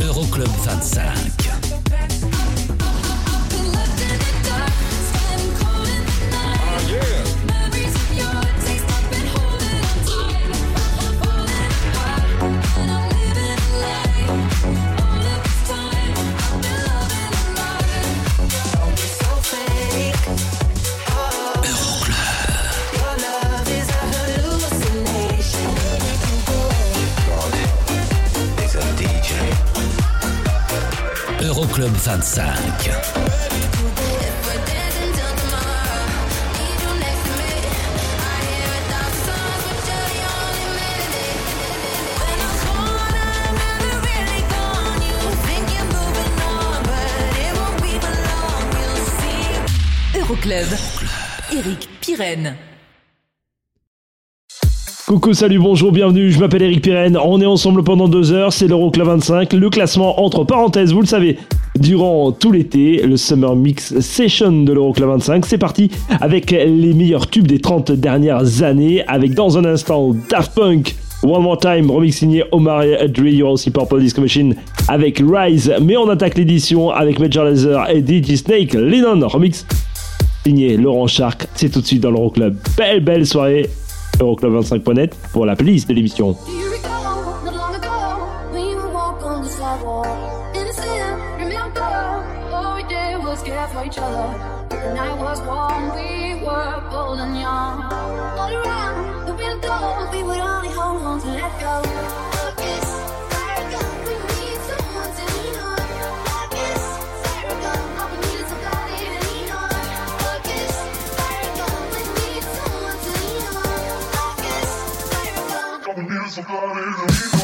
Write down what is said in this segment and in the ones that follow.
Euroclub 25. Euroclub 25. Euroclub. Eric Pirenne. Coucou, salut, bonjour, bienvenue, je m'appelle Eric Pirenne, on est ensemble pendant deux heures, c'est l'Euroclub 25, le classement entre parenthèses, vous le savez, durant tout l'été, le Summer Mix Session de l'Euroclub 25, c'est parti avec les meilleurs tubes des 30 dernières années, avec dans un instant Daft Punk, One More Time, remix signé Omar Adri, il y aura Purple Disco Machine avec Rise, mais on attaque l'édition avec Major Lazer et DJ Snake, Lennon, remix signé Laurent Shark, c'est tout de suite dans l'Euroclub. Belle, belle soirée. Euroclub25.net pour la playlist de l'émission. Chicago.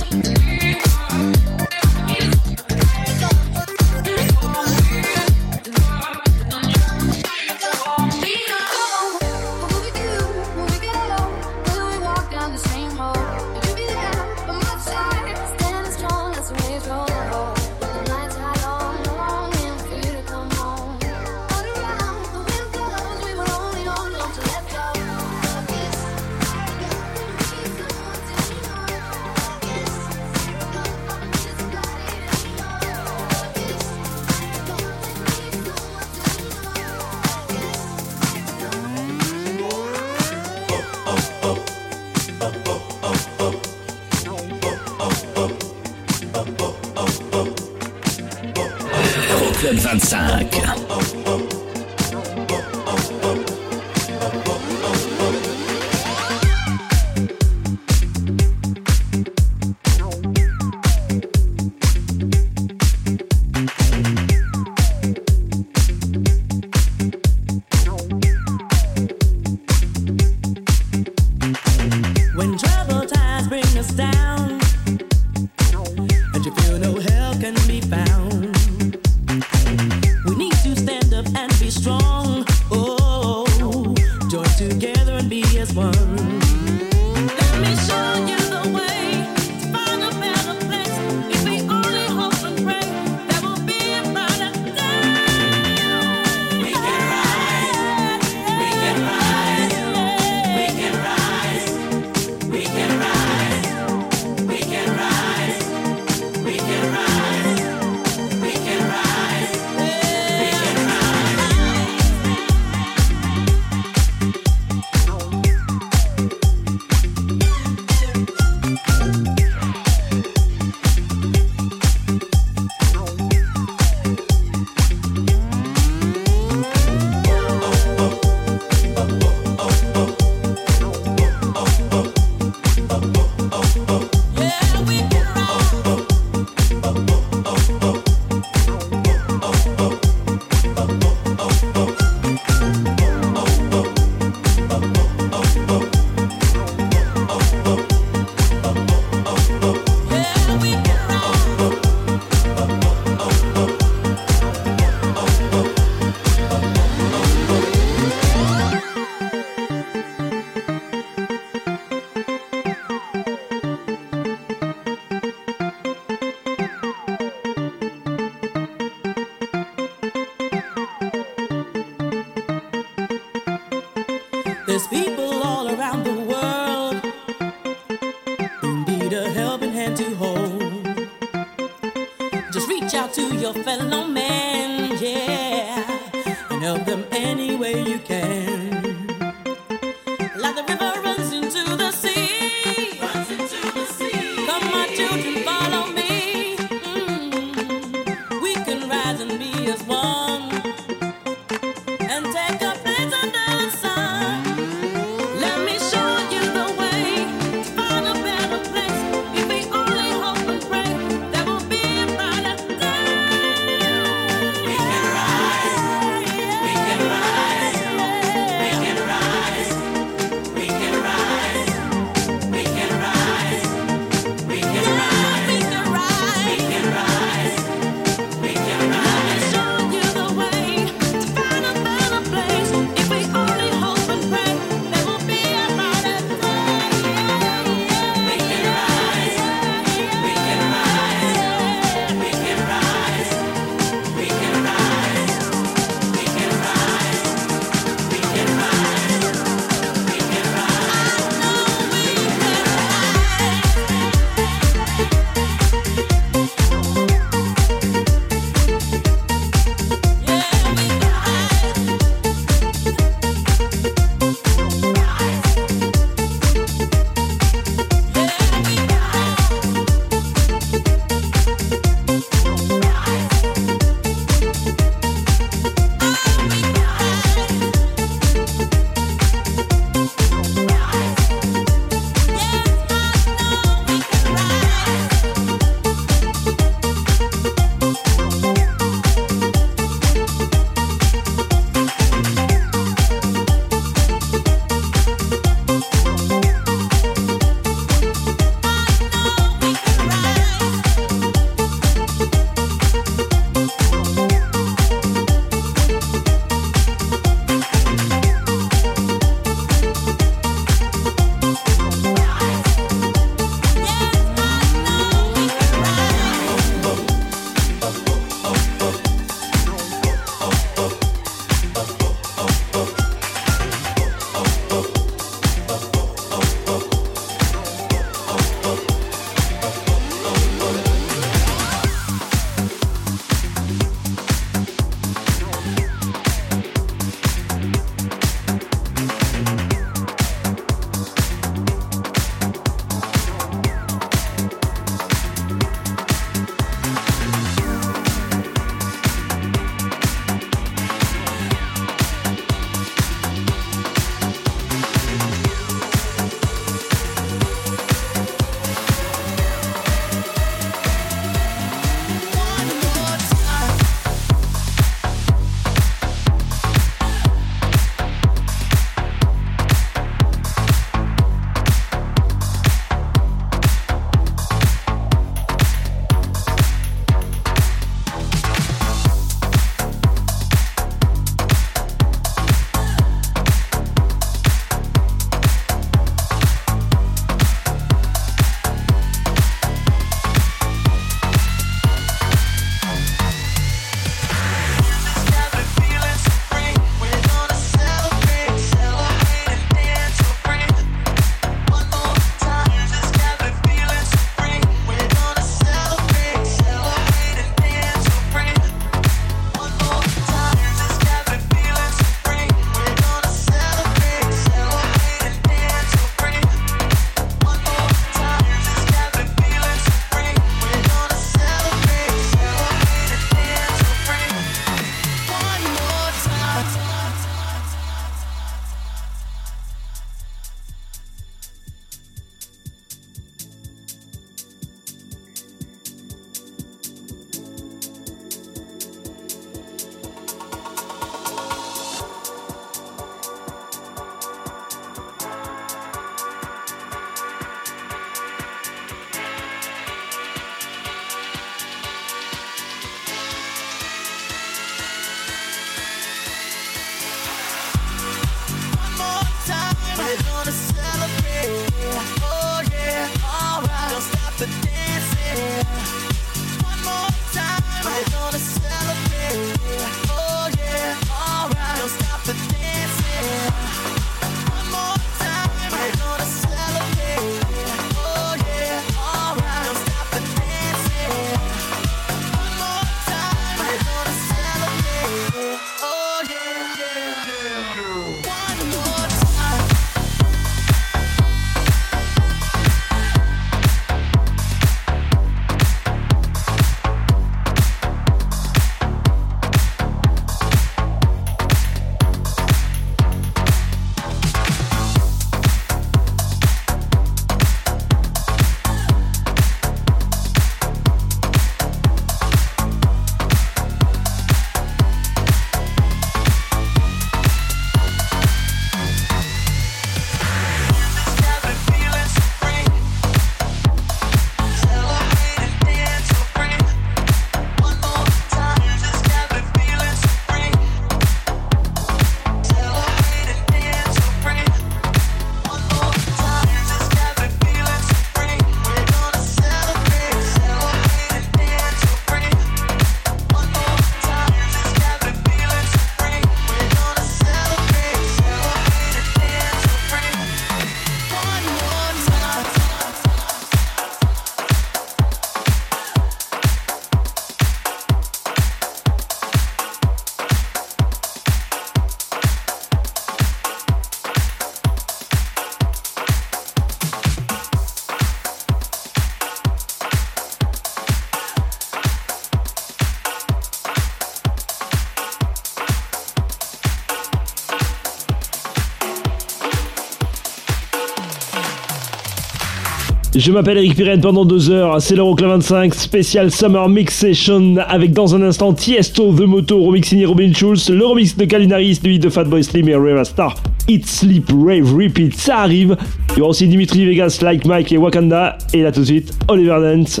Je m'appelle Eric Pirenne pendant deux heures, c'est l'Euroclub 25 spécial Summer Mix Session avec dans un instant Tiesto The Moto remix signé Robin Schulz, le remix de Kalinaris, lui de Fatboy Slim et Reva Star, Eat Sleep Rave Repeat, ça arrive. Il y aura aussi Dimitri Vegas, Like Mike et Wakanda et là tout de suite Oliver Dance,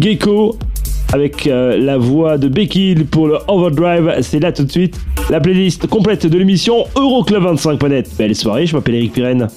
Gecko avec euh, la voix de Becky pour le Overdrive, c'est là tout de suite. La playlist complète de l'émission Euroclub25.net. Belle soirée, je m'appelle Eric Pirenne.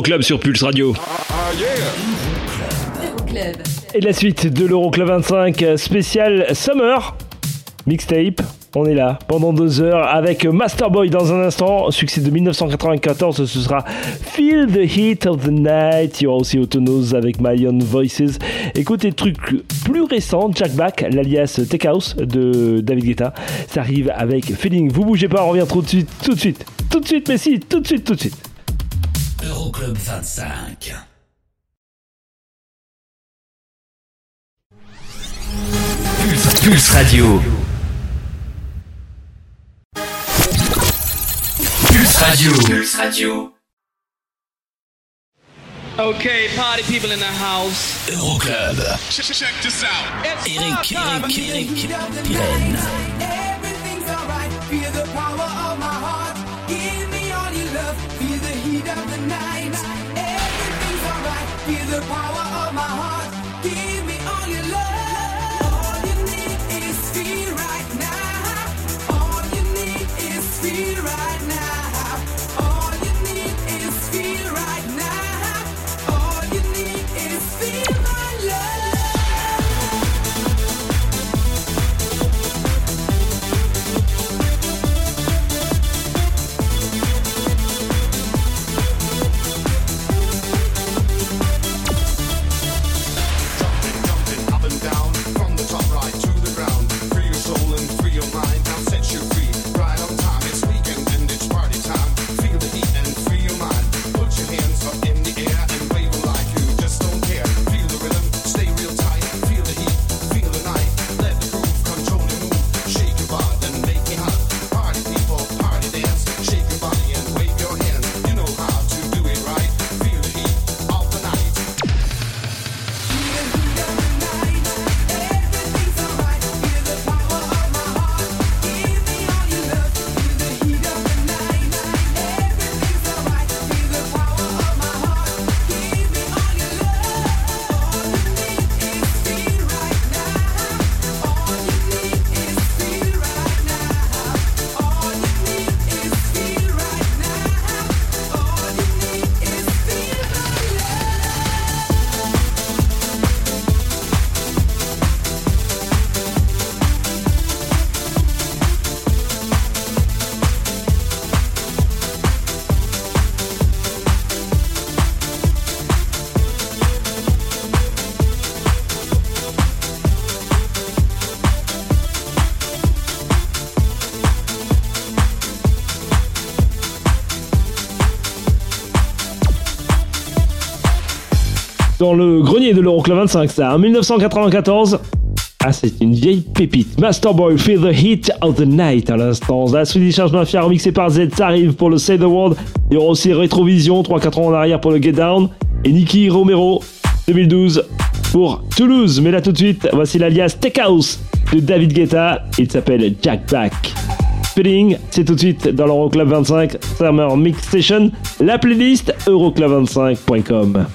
l'Euroclub sur Pulse Radio. Et la suite de l'Euroclub 25 spécial Summer mixtape. On est là pendant deux heures avec Masterboy dans un instant. Succès de 1994, ce sera Feel the Heat of the Night. Il y aura aussi Autonos avec My Own Voices. Écoutez, des trucs plus récents, Jack Back, l'alias Tech House de David Guetta. Ça arrive avec Feeling. Vous bougez pas, on revient tout de suite, tout de suite, tout de suite, mais si, tout de suite, tout de suite. Euroclub 25. Pulse, Pulse Radio. Pulse Radio. Pulse Radio. Okay, party people in the house. Euroclub. Check this out. Eric, Eric, Eric, power Dans le grenier de l'Euroclub 25, ça, en 1994. Ah, c'est une vieille pépite. Masterboy, Feel the Heat of the Night à l'instant. La Swedish House Mafia remixée par Z, arrive pour le Say the World. Il y aura aussi Retrovision, 3-4 ans en arrière pour le Get Down. Et Nicky Romero, 2012 pour Toulouse. Mais là tout de suite, voici l'alias Tech House de David Guetta. Il s'appelle Jack Black. Feeling, c'est tout de suite dans l'Euroclub 25 Summer Mix Station. La playlist euroclub25.com.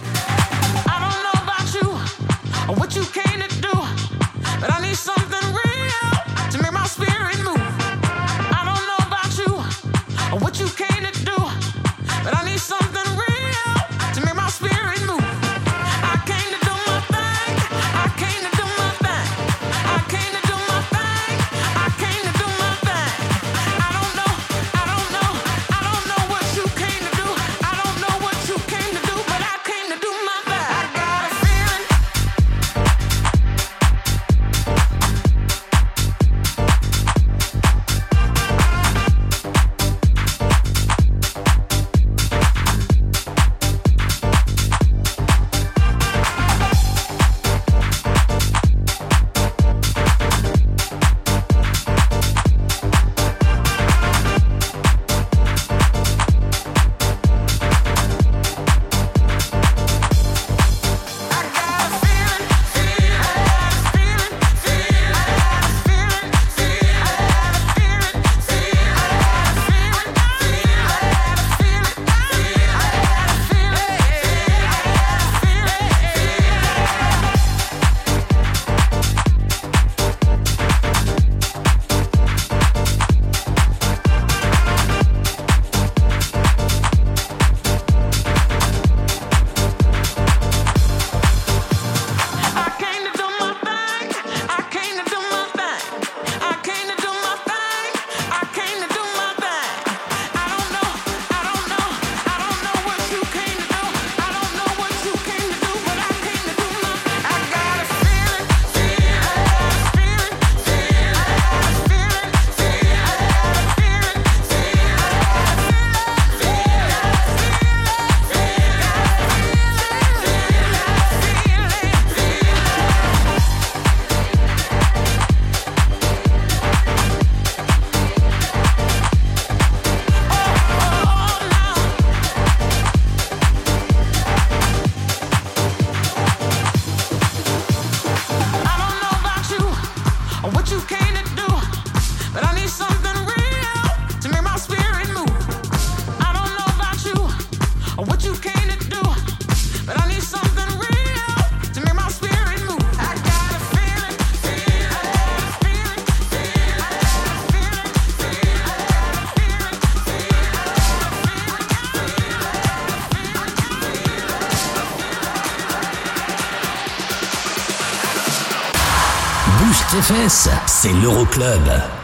c'est l'Euroclub.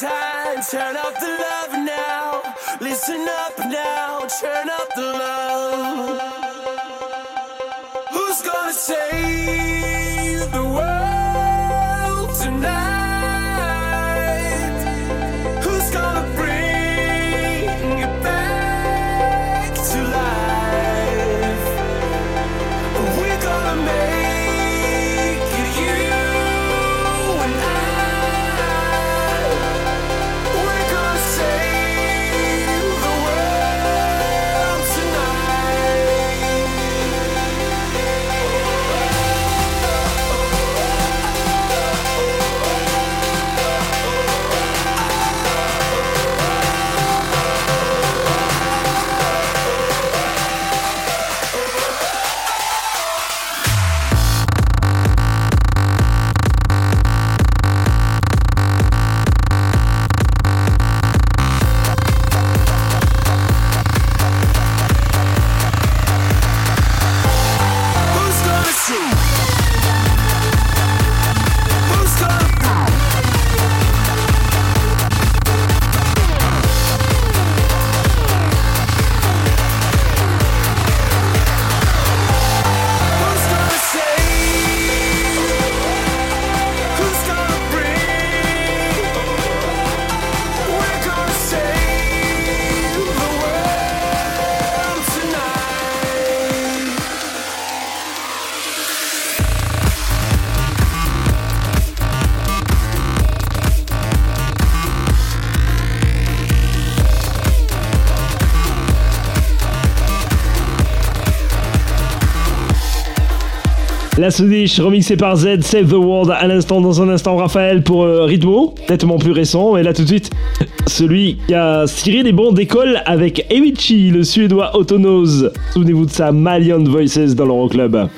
Time. Turn up the love now, listen up now, turn up the love. La Swedish remixée par Z, Save the World à l'instant, dans un instant Raphaël pour euh, Ritmo, nettement plus récent, et là tout de suite celui qui a tiré des bons d'école avec Evichi, le suédois autonose. Souvenez-vous de sa Malian Voices dans l'Euroclub.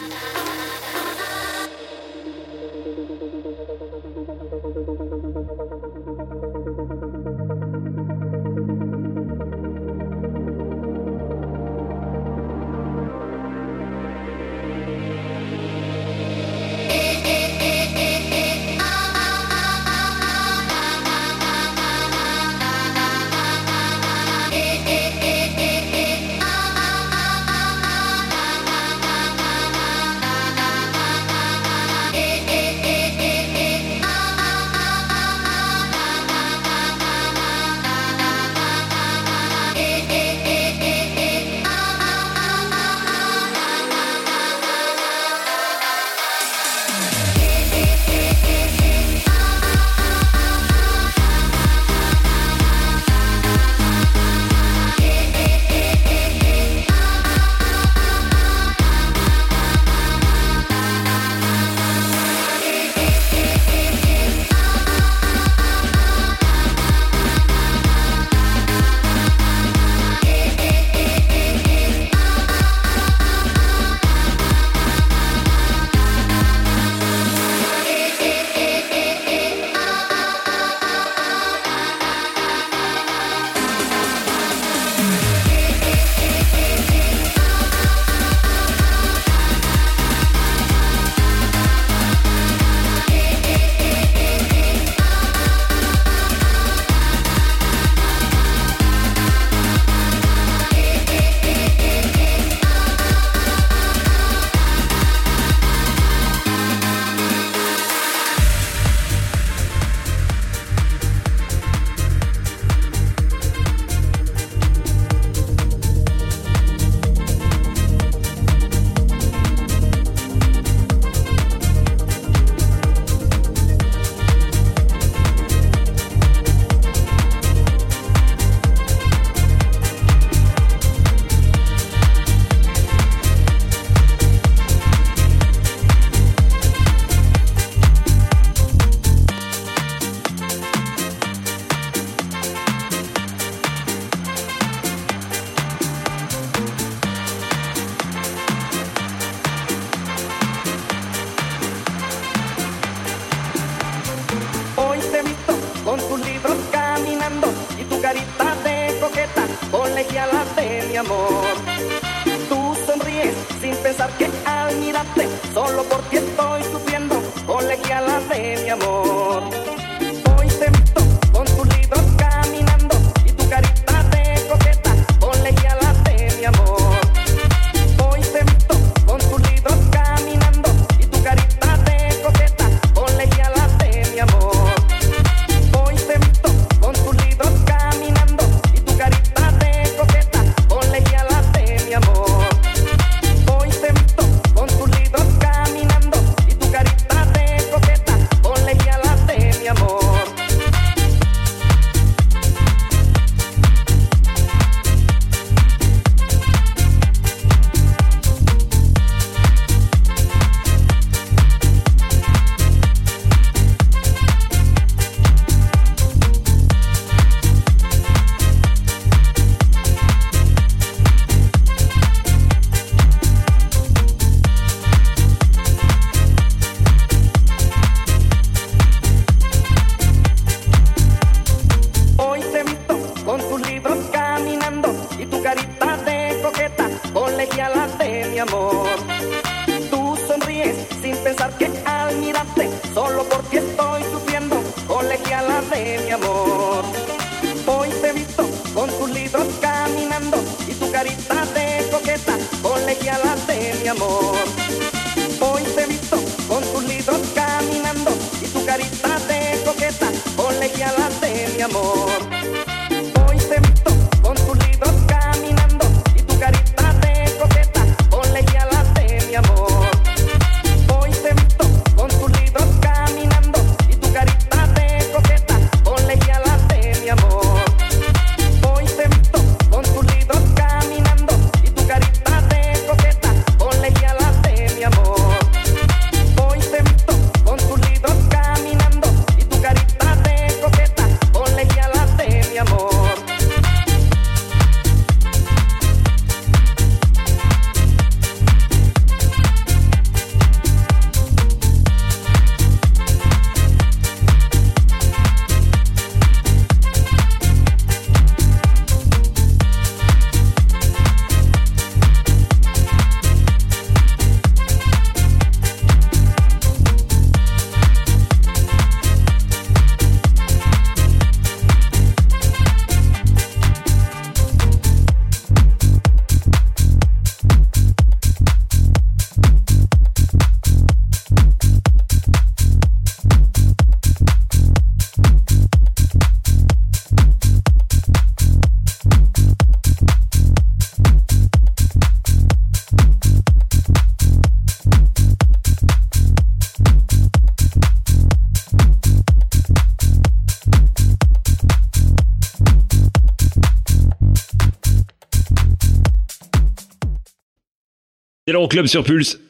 C'est l'Euroclub sur Pulse.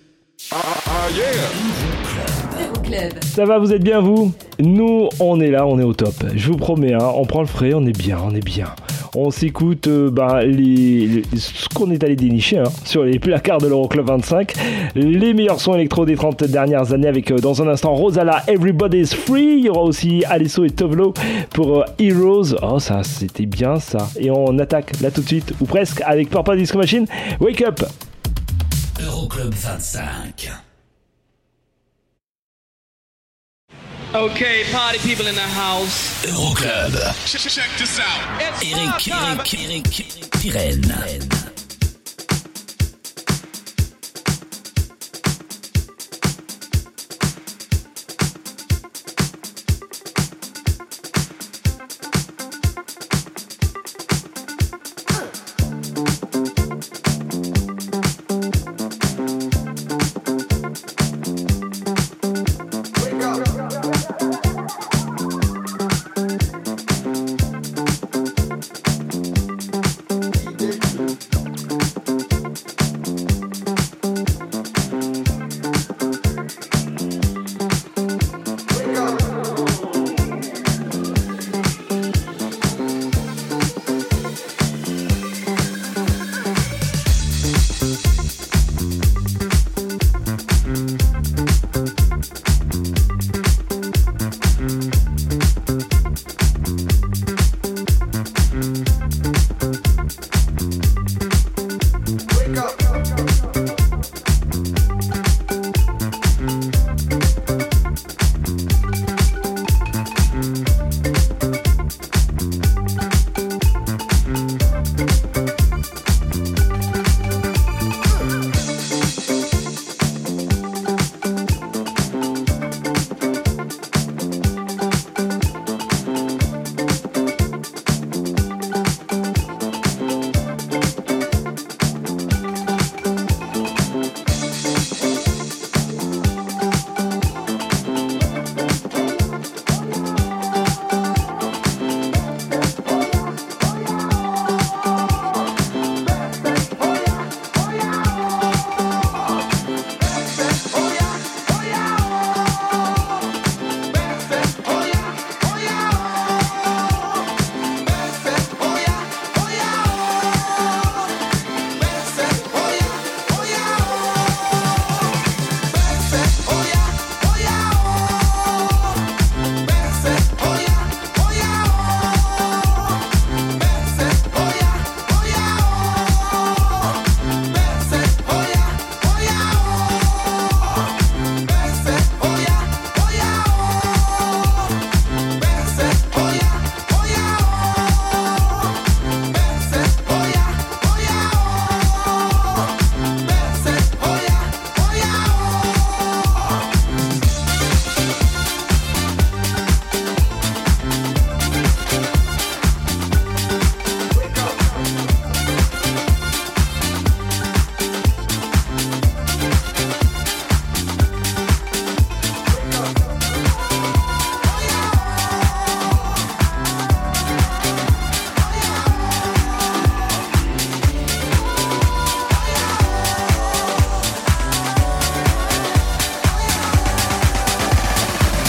Euroclub. Ça va, vous êtes bien vous? Nous, on est là, on est au top. Je vous promets, hein, on prend le frais, on est bien, on est bien. On s'écoute euh, bah, ce qu'on est allé dénicher hein, sur les placards de l'Euroclub 25. Les meilleurs sons électro des 30 dernières années avec euh, dans un instant Rosala, Everybody's Free. Il y aura aussi Alesso et Tovlo pour euh, Heroes. Oh, ça, c'était bien ça. Et on attaque là tout de suite, ou presque, avec Purple Disco Machine. Wake up Euroclub 25. Okay, party people in the house. Euroclub. Check this out. Eric, Eric, Eric, Pirenne.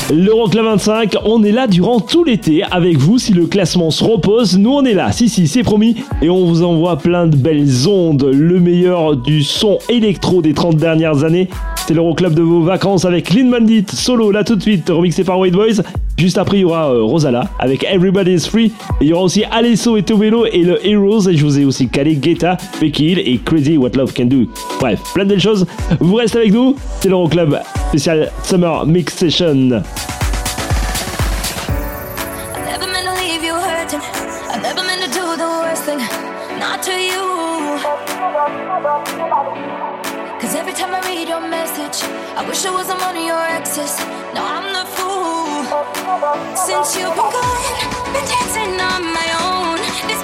L'Euroclub 25, on est là durant tout l'été avec vous. Si le classement se repose, nous on est là. Si, si, c'est promis. Et on vous envoie plein de belles ondes. Le meilleur du son électro des 30 dernières années c'est C'était l'Euroclub de vos vacances avec Lynn Bandit, solo, là tout de suite, remixé par White Boys. Juste après, il y aura euh, Rosala avec Everybody's Free. Et il y aura aussi Alesso et Tobello et le Heroes. Et je vous ai aussi calé Guetta, Becky Hill et Crazy What Love Can Do. Bref, plein de choses. Vous restez avec nous. C'est l'Euroclub spécial Summer Mix Session. your message. I wish I wasn't one of your exes. Now I'm the fool. Since you've been gone, been dancing on my own. This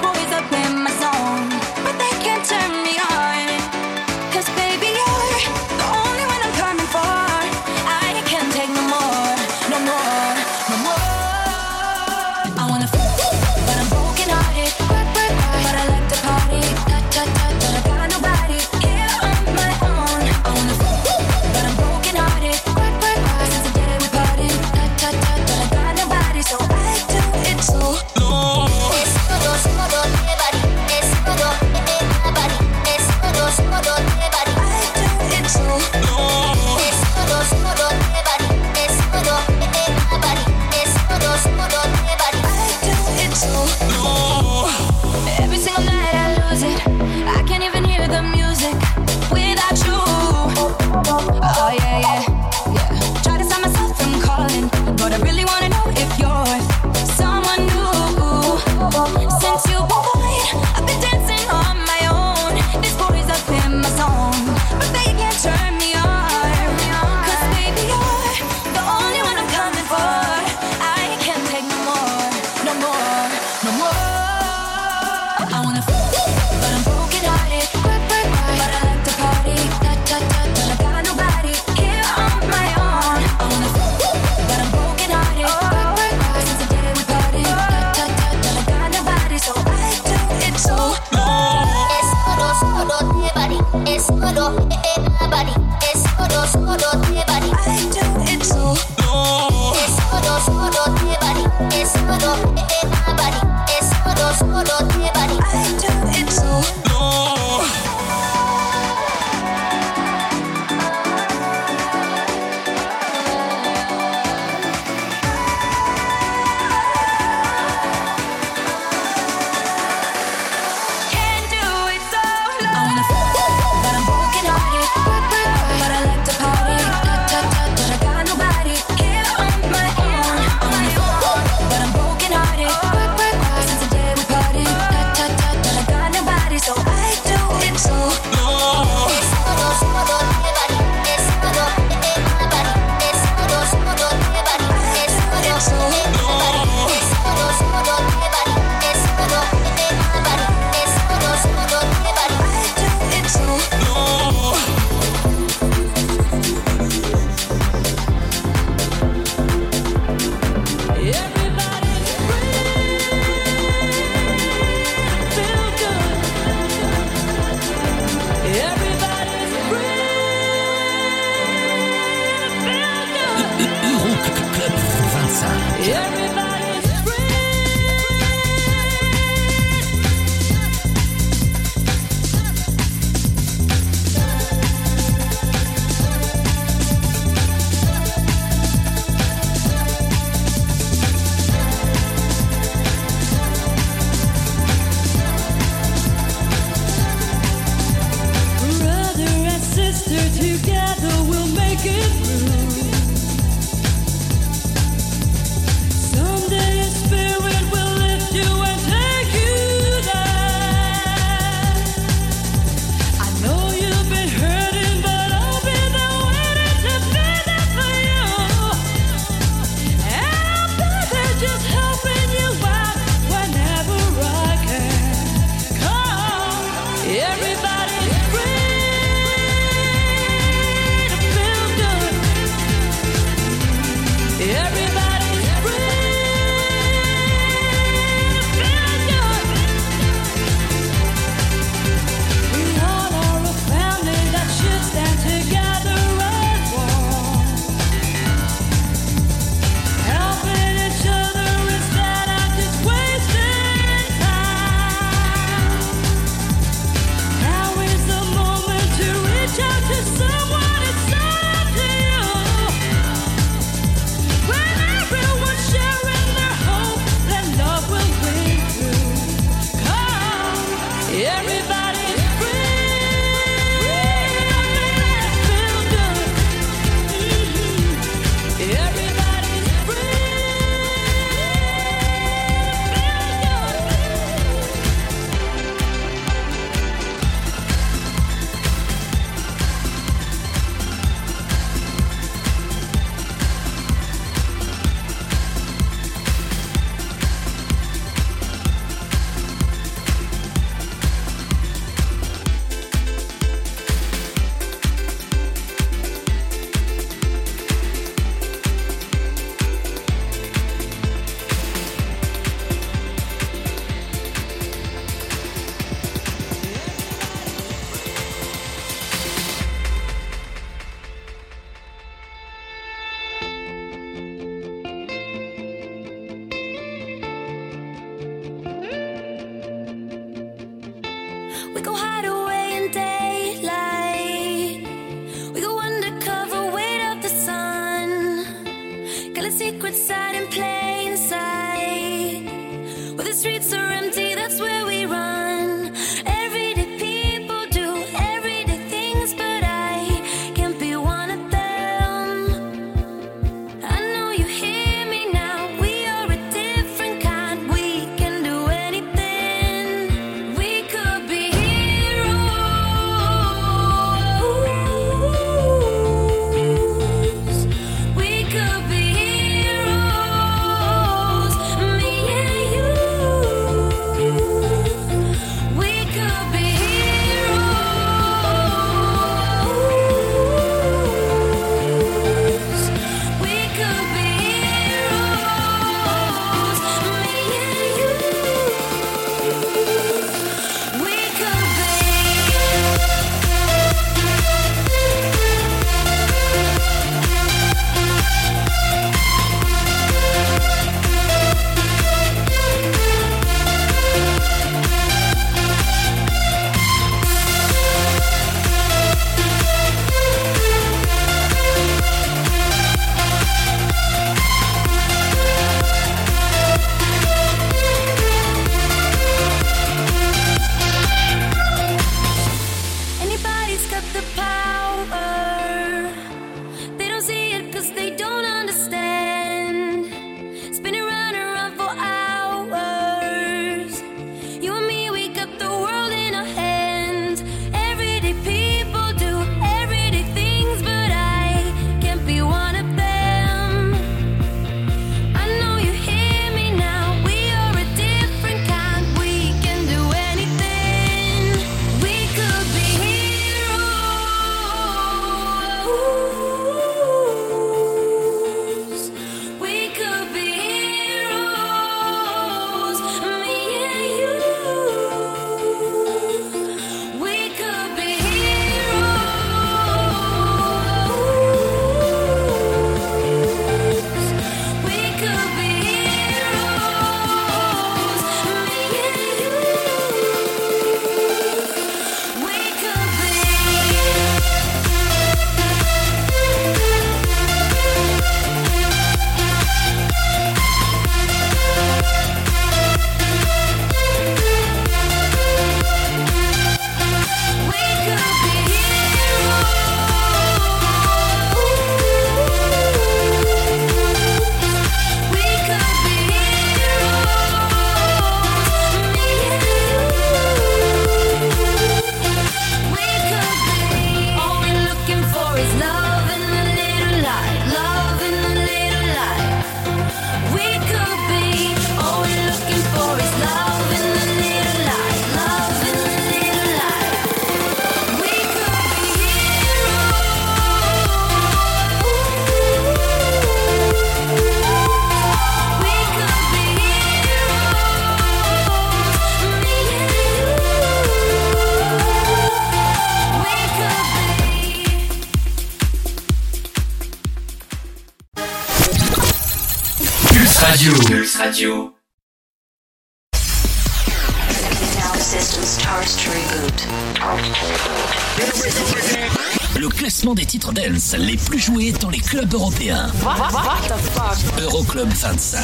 dance les plus joués dans les clubs européens. What, what, what the fuck? Euroclub 25.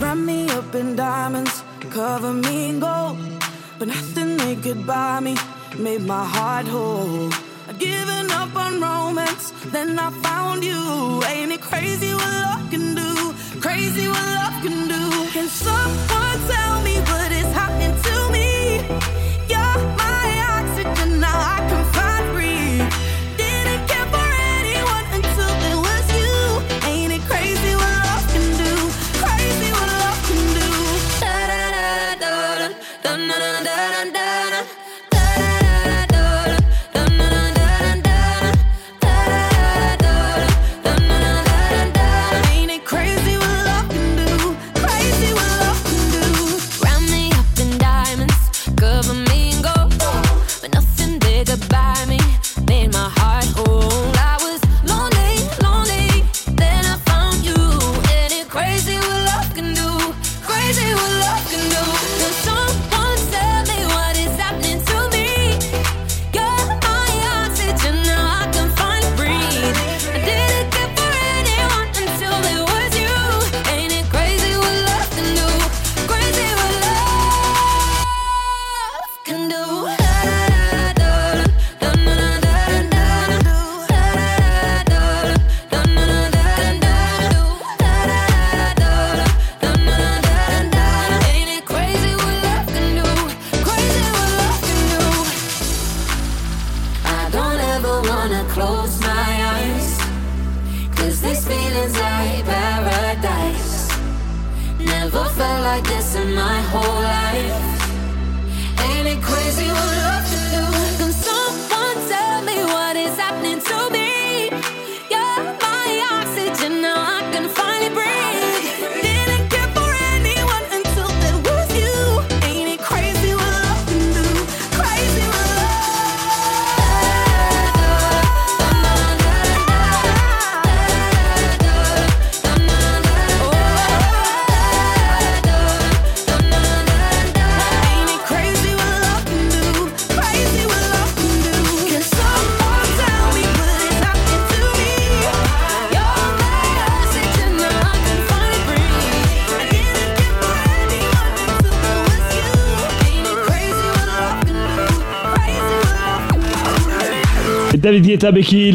Wrap me up in diamonds, cover me in gold. But nothing they could buy me made my heart whole. I'd given up on romance, then I found you. Ain't it crazy what love can do? Crazy what love can do? Can some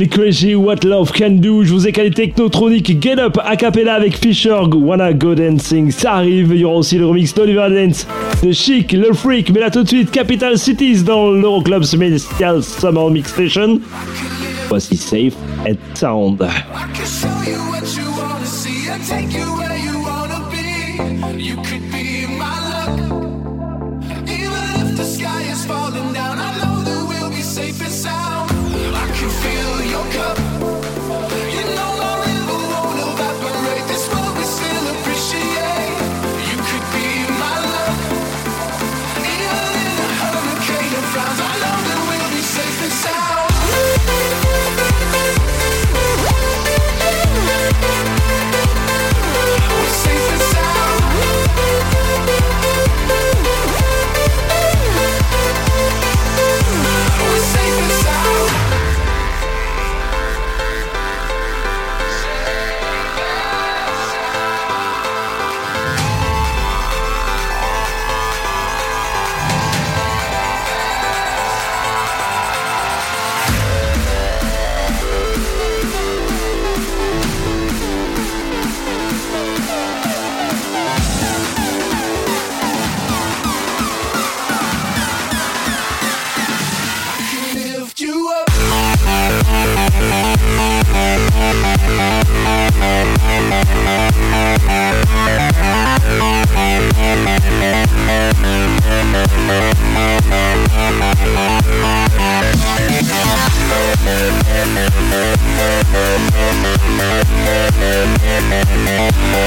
Crazy What Love Can Do. Je vous ai calé Technotronic, Get Up, a cappella avec Fisher, Wanna Go Dancing. Ça arrive, il y aura aussi le remix d'Oliver Dance, The Chic, Le Freak, mais là tout de suite, Capital Cities dans l'Euroclub Celestial Summer Mix Station. Voici Safe and Sound. I can show you what you see and take you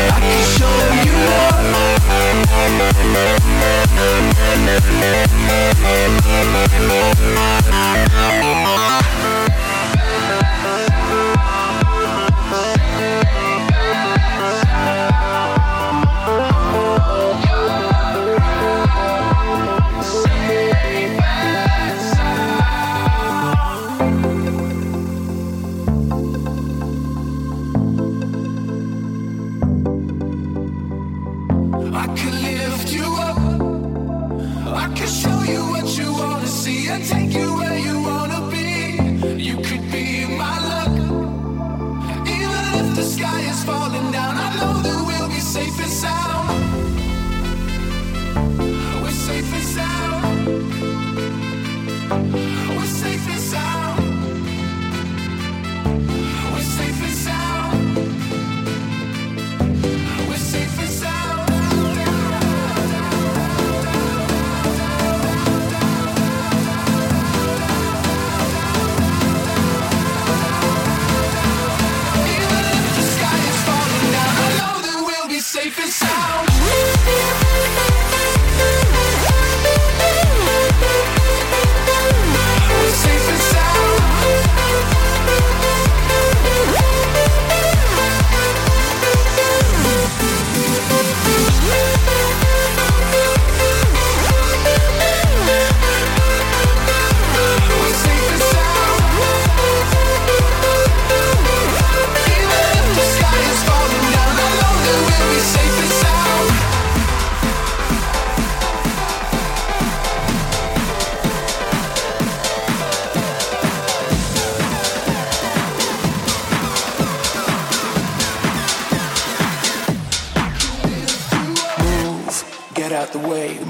I can show you up. We're safe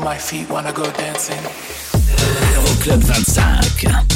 My feet wanna go dancing. Euroclub 25.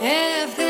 If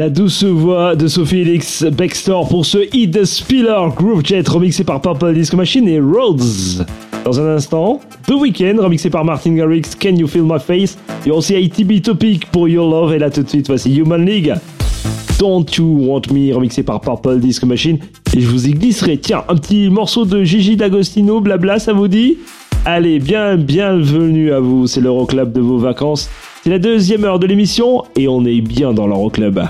La douce voix de Sophie Elix Baxter pour ce hit de Spiller Groove Jet remixé par Purple Disco Machine et Rhodes. Dans un instant, The Weeknd remixé par Martin Garrix, Can You Feel My Face a aussi ITB Topic pour Your Love et là tout de suite voici Human League. Don't You Want Me remixé par Purple Disco Machine et je vous y glisserai tiens un petit morceau de Gigi D'Agostino blabla ça vous dit? Allez bien bienvenue à vous c'est l'Euroclub de vos vacances c'est la deuxième heure de l'émission et on est bien dans l'Euroclub.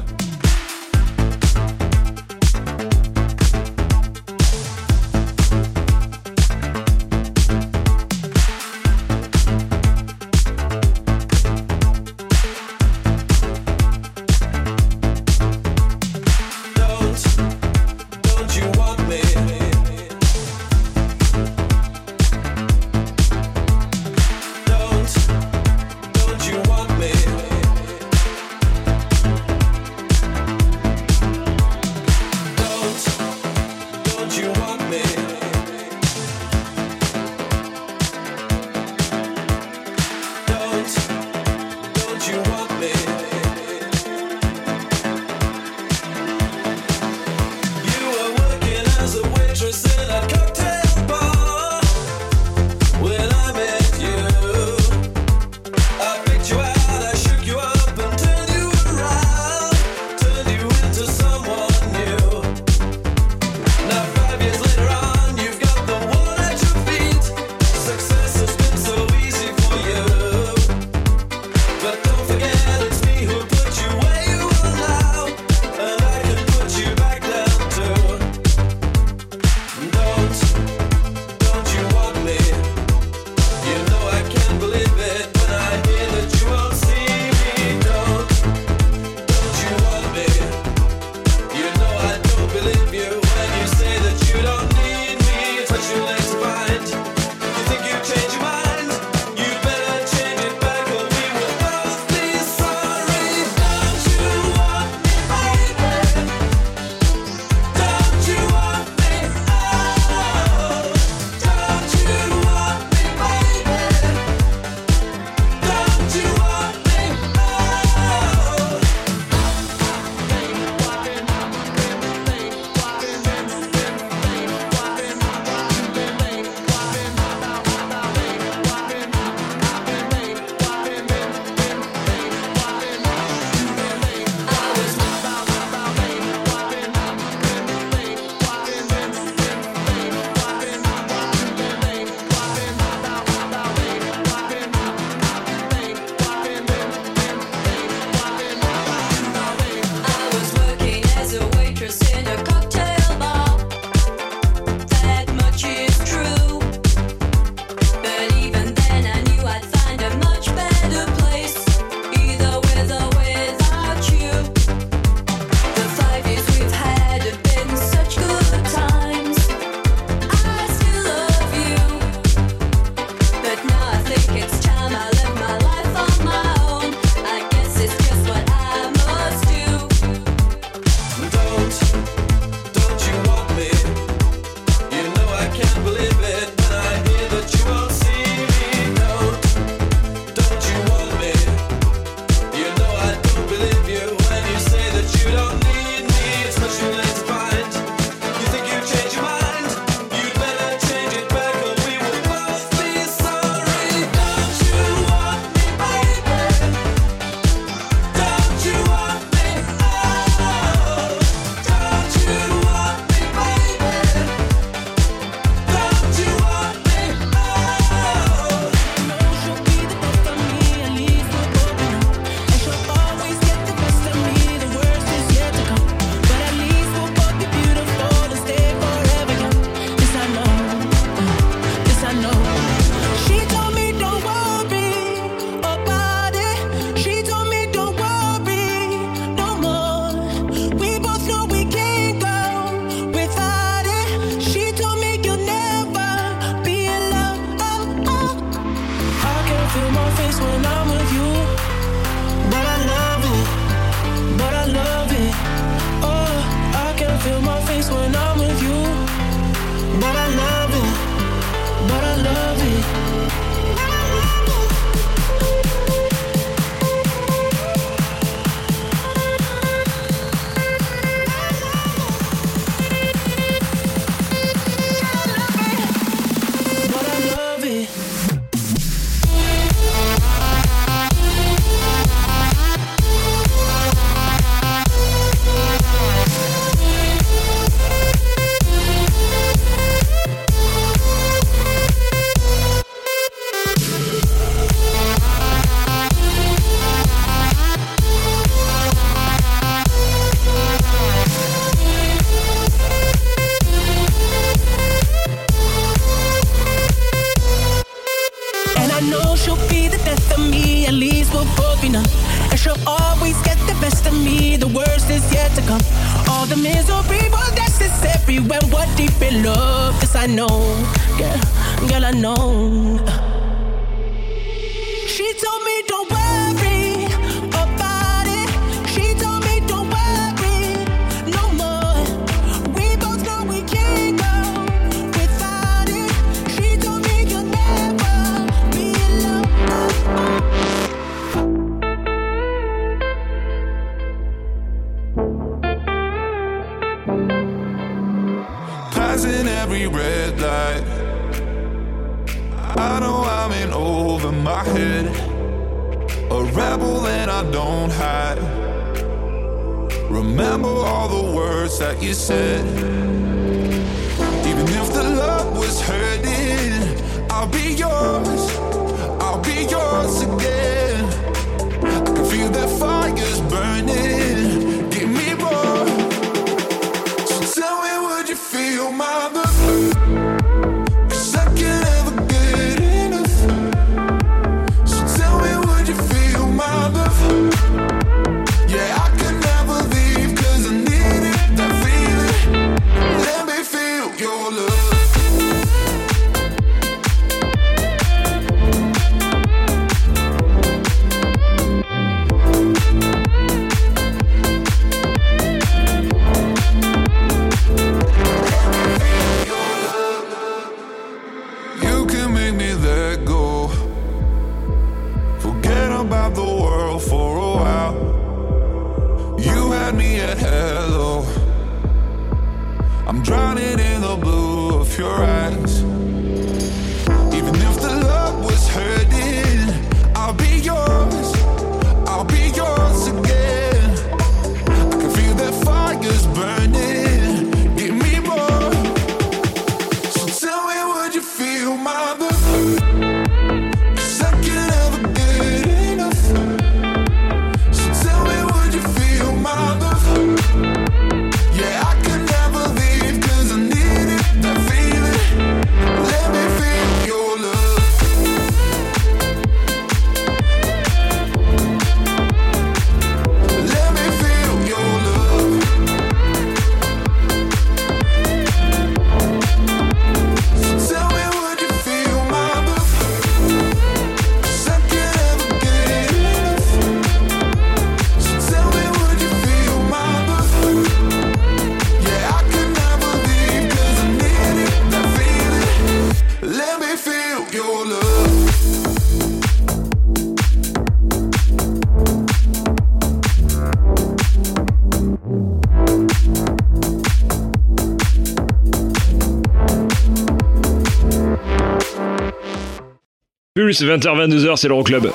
20h-22h, c'est l'Euroclub.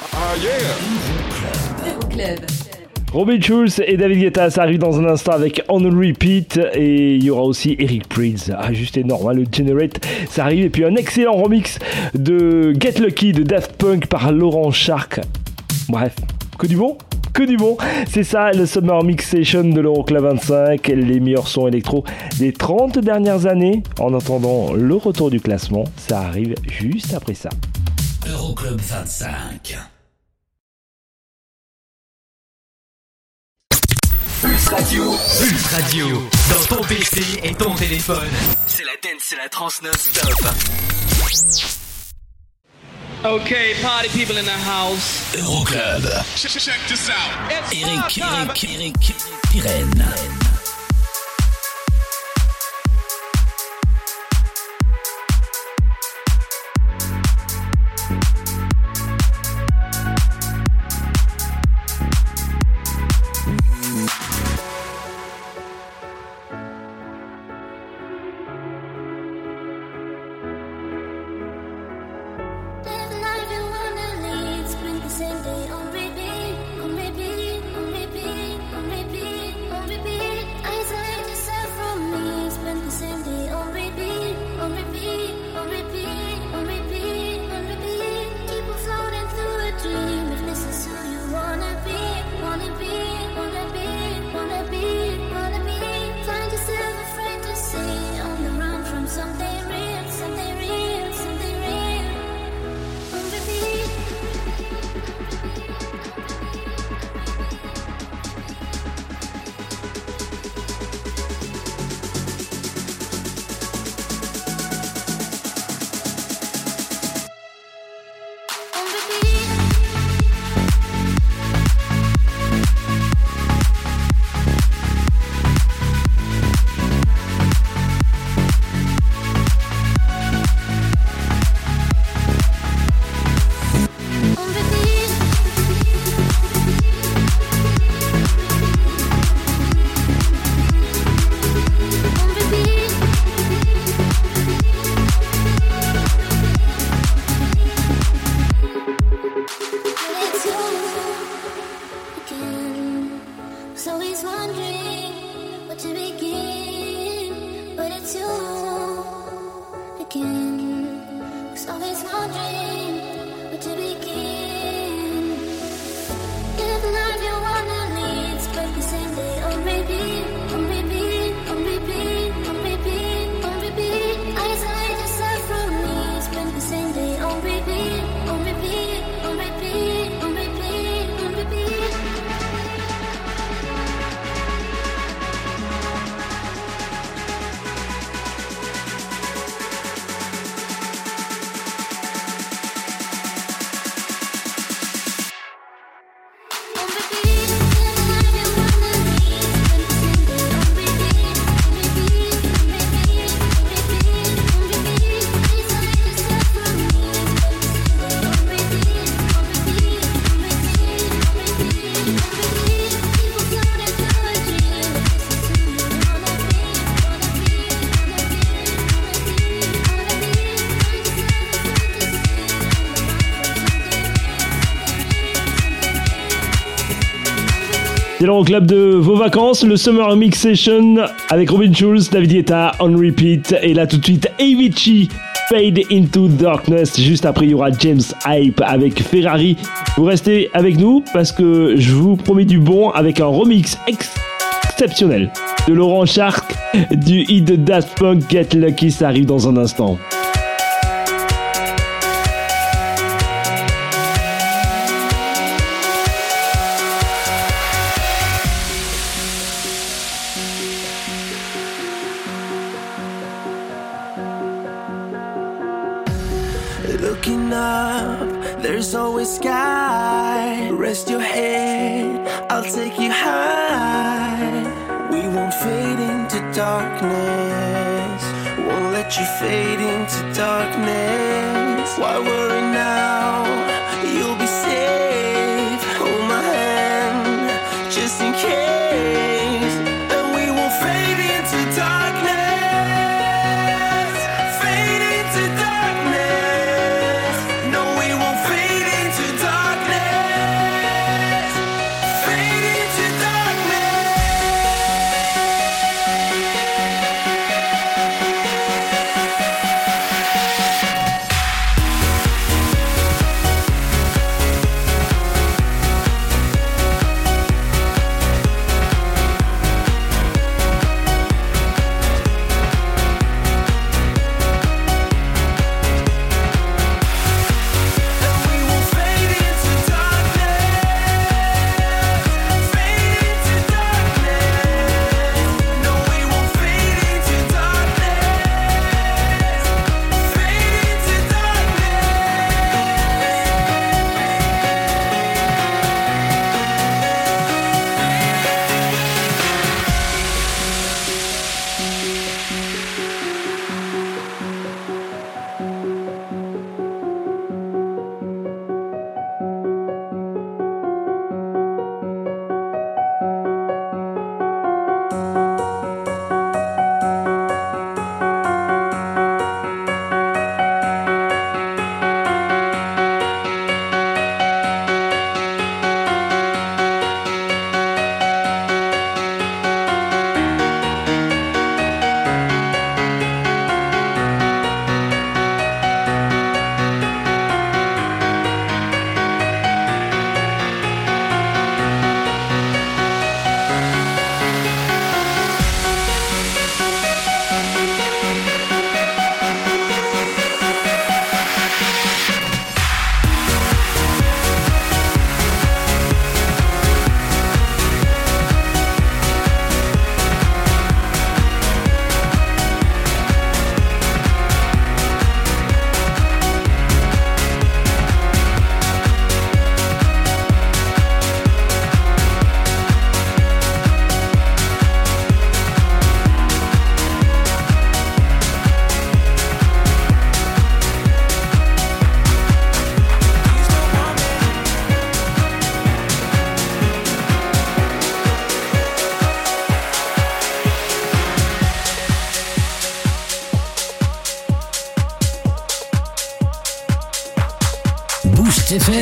Robin Schulz et David Guetta, ça arrive dans un instant avec On Repeat et il y aura aussi Eric Prydz. Ah, juste énorme, hein, le Generate, ça arrive. Et puis un excellent remix de Get Lucky de Daft Punk par Laurent Shark. Bref, que du bon que du bon. C'est ça le Summer Mix Session de l'Euroclub 25, les meilleurs sons électro des 30 dernières années. En attendant le retour du classement, ça arrive juste après ça. Euroclub 25. Pulse Radio. Pulse Radio. Dans ton PC et ton téléphone. C'est la dance, c'est la trans non-stop. Okay, party people in the house. Euroclub. Check, this out. Eric, Eric, Eric, Eric, Irène. C'est l'Euroclub de vos vacances, le Summer Mix Session avec Robin Schulz, David Guetta, On Repeat. Et là tout de suite, Avicii, Fade Into Darkness. Juste après, il y aura James Hype avec Ferrari. Vous restez avec nous parce que je vous promets du bon avec un remix ex- exceptionnel de Laurent Shark du hit de Daft Punk Get Lucky. Ça arrive dans un instant.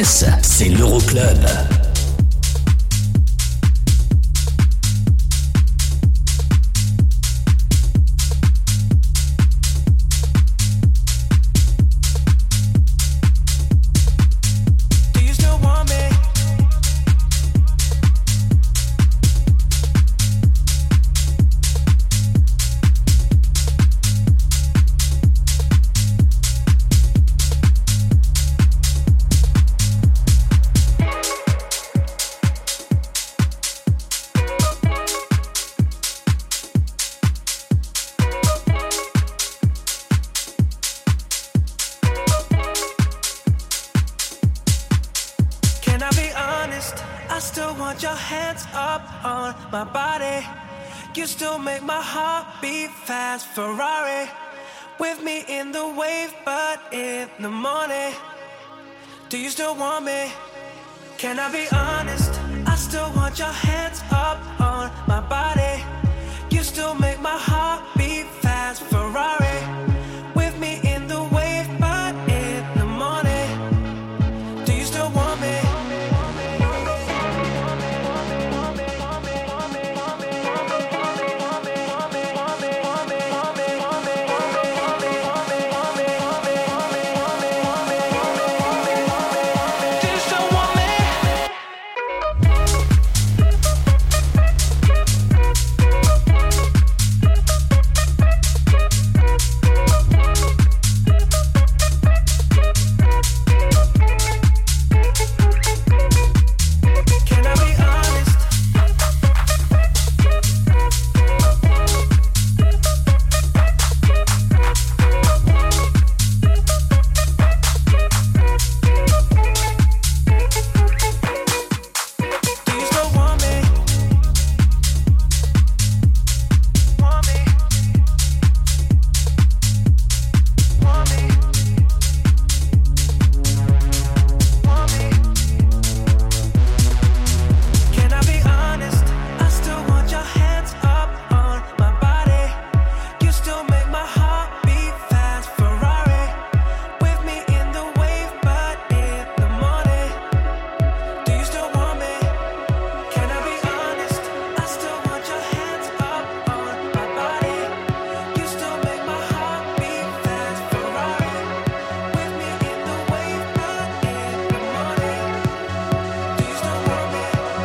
C'est l'Euroclub.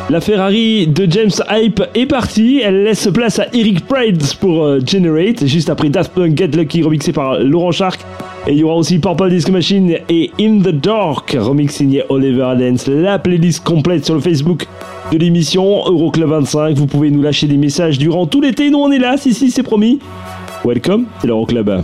La Ferrari de James Hype est partie, elle laisse place à Eric Prydz pour euh, Generate, juste après Daft Punk Get Lucky remixé par Laurent Shark. Et il y aura aussi Purple Disco Machine et In the Dark, remix signé Oliver Dance. La playlist complète sur le Facebook de l'émission Euroclub 25. Vous pouvez nous lâcher des messages durant tout l'été, nous on est là, si si c'est promis. Welcome, c'est l'Euroclub.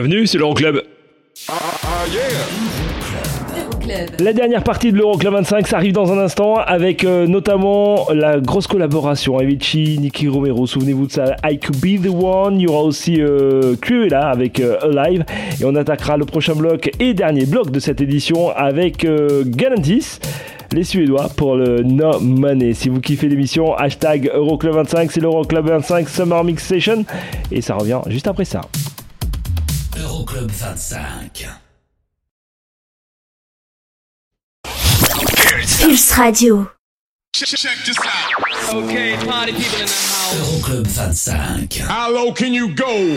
bienvenue, c'est l'Euroclub. Ah. La dernière partie de l'Euroclub 25, ça arrive dans un instant avec euh, notamment la grosse collaboration Avicii, Nicky Romero, souvenez-vous de ça, I Could Be The One, il y aura aussi euh, là avec euh, Alive et on attaquera le prochain bloc et dernier bloc de cette édition avec euh, Galantis les Suédois pour le No Money. Si vous kiffez l'émission, hashtag Euroclub25, c'est l'Euroclub25 Summer Mix Session, Et ça revient juste après ça. 25. Pulse Radio. Check the house. Euroclub 25. How low can you go?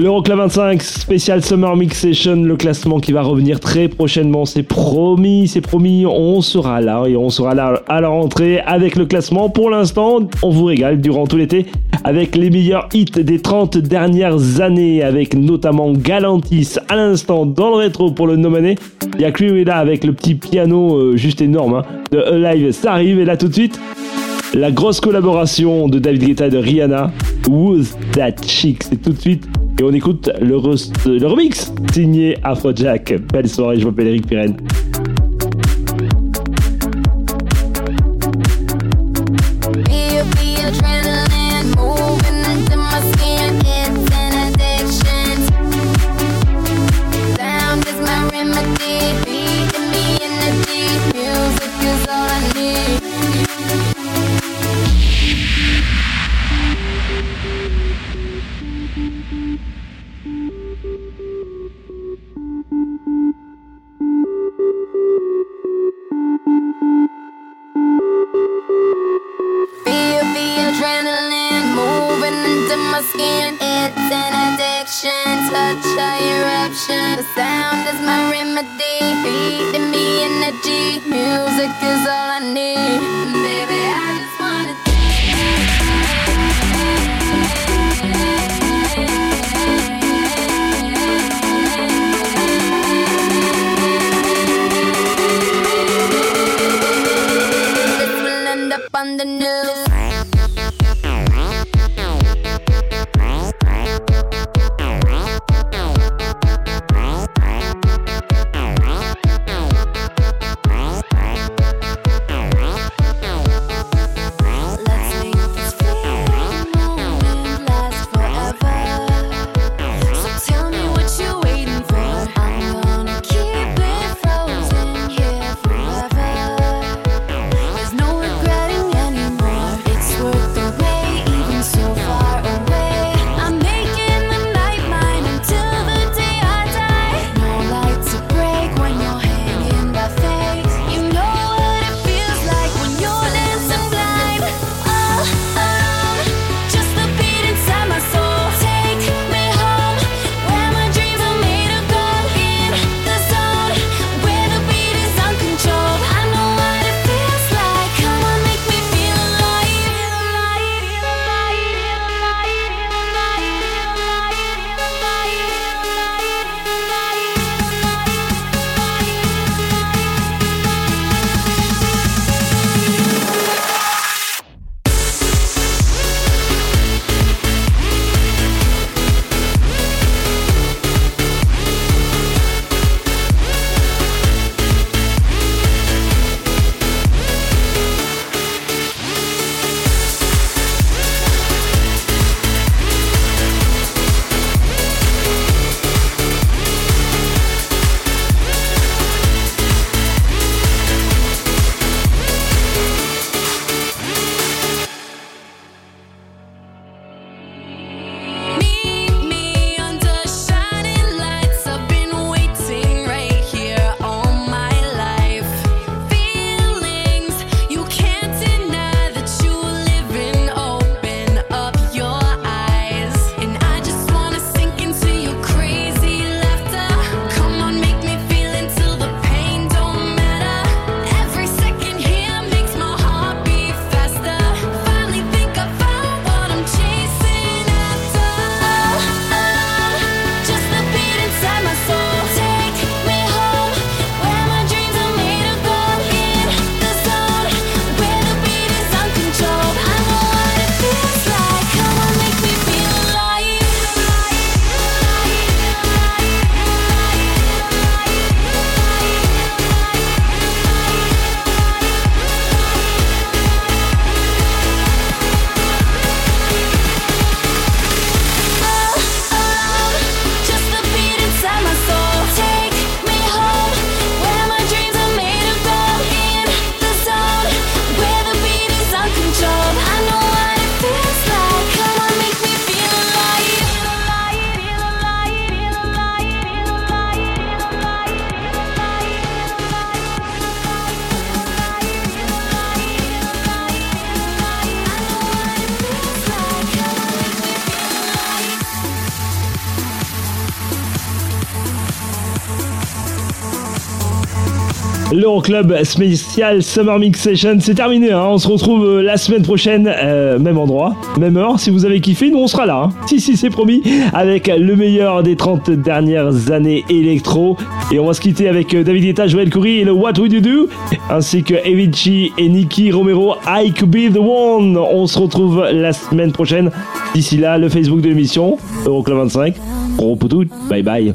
L'Euroclub 25 spécial Summer Mix Session, le classement qui va revenir très prochainement, c'est promis, c'est promis, on sera là et on sera là à la rentrée avec le classement. Pour l'instant, on vous régale durant tout l'été avec les meilleurs hits des 30 dernières années, avec notamment Galantis à l'instant dans le rétro pour le nomané. Il y a Cluida avec le petit piano euh, juste énorme hein, de Alive, ça arrive et là tout de suite. La grosse collaboration de David Guetta et de Rihanna, Who's That Chick, c'est tout de suite. Et on écoute le, le remix signé Afrojack. Belle soirée, je m'appelle Eric Pirenne. Me. Music is all I L'Euroclub spécial Summer Mix Session, c'est terminé. hein. On se retrouve euh, la semaine prochaine, euh, même endroit, même heure. Si vous avez kiffé, nous on sera là. hein. Si, si, c'est promis. Avec le meilleur des 30 dernières années électro. Et on va se quitter avec euh, David Guetta, Joël Coury et le What Would You Do? Ainsi que Avicii et Nicky Romero, I Could Be The One. On se retrouve la semaine prochaine. D'ici là, le Facebook de l'émission, Euroclub 25. Gros poutou, bye bye.